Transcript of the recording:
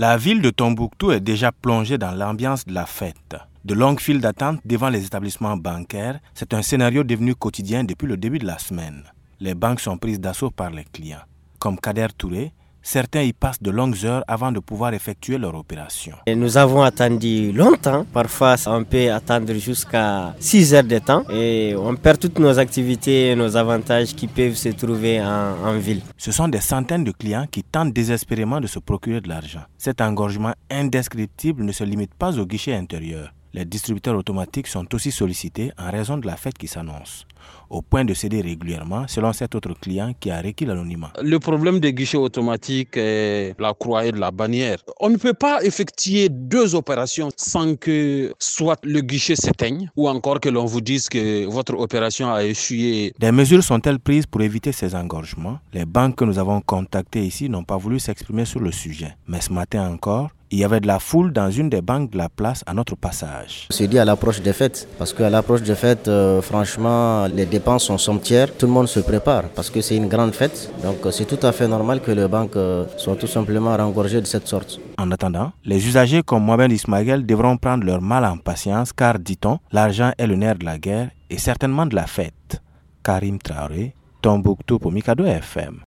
La ville de Tombouctou est déjà plongée dans l'ambiance de la fête. De longues files d'attente devant les établissements bancaires, c'est un scénario devenu quotidien depuis le début de la semaine. Les banques sont prises d'assaut par les clients. Comme Kader Touré, Certains y passent de longues heures avant de pouvoir effectuer leur opération. nous avons attendu longtemps. Parfois, on peut attendre jusqu'à 6 heures de temps et on perd toutes nos activités et nos avantages qui peuvent se trouver en, en ville. Ce sont des centaines de clients qui tentent désespérément de se procurer de l'argent. Cet engorgement indescriptible ne se limite pas au guichet intérieur. Les distributeurs automatiques sont aussi sollicités en raison de la fête qui s'annonce, au point de céder régulièrement, selon cet autre client qui a requis l'anonymat. Le problème des guichets automatiques est la croix et la bannière. On ne peut pas effectuer deux opérations sans que soit le guichet s'éteigne ou encore que l'on vous dise que votre opération a échoué. Des mesures sont-elles prises pour éviter ces engorgements? Les banques que nous avons contactées ici n'ont pas voulu s'exprimer sur le sujet. Mais ce matin encore, il y avait de la foule dans une des banques de la place à notre passage. C'est dit à l'approche des fêtes, parce qu'à l'approche des fêtes, euh, franchement, les dépenses sont somptières. Tout le monde se prépare, parce que c'est une grande fête. Donc euh, c'est tout à fait normal que les banques euh, soient tout simplement rengorgées de cette sorte. En attendant, les usagers comme Mohamed Ismaël devront prendre leur mal en patience, car, dit-on, l'argent est le nerf de la guerre et certainement de la fête. Karim Traoré, Tombouctou pour Mikado FM.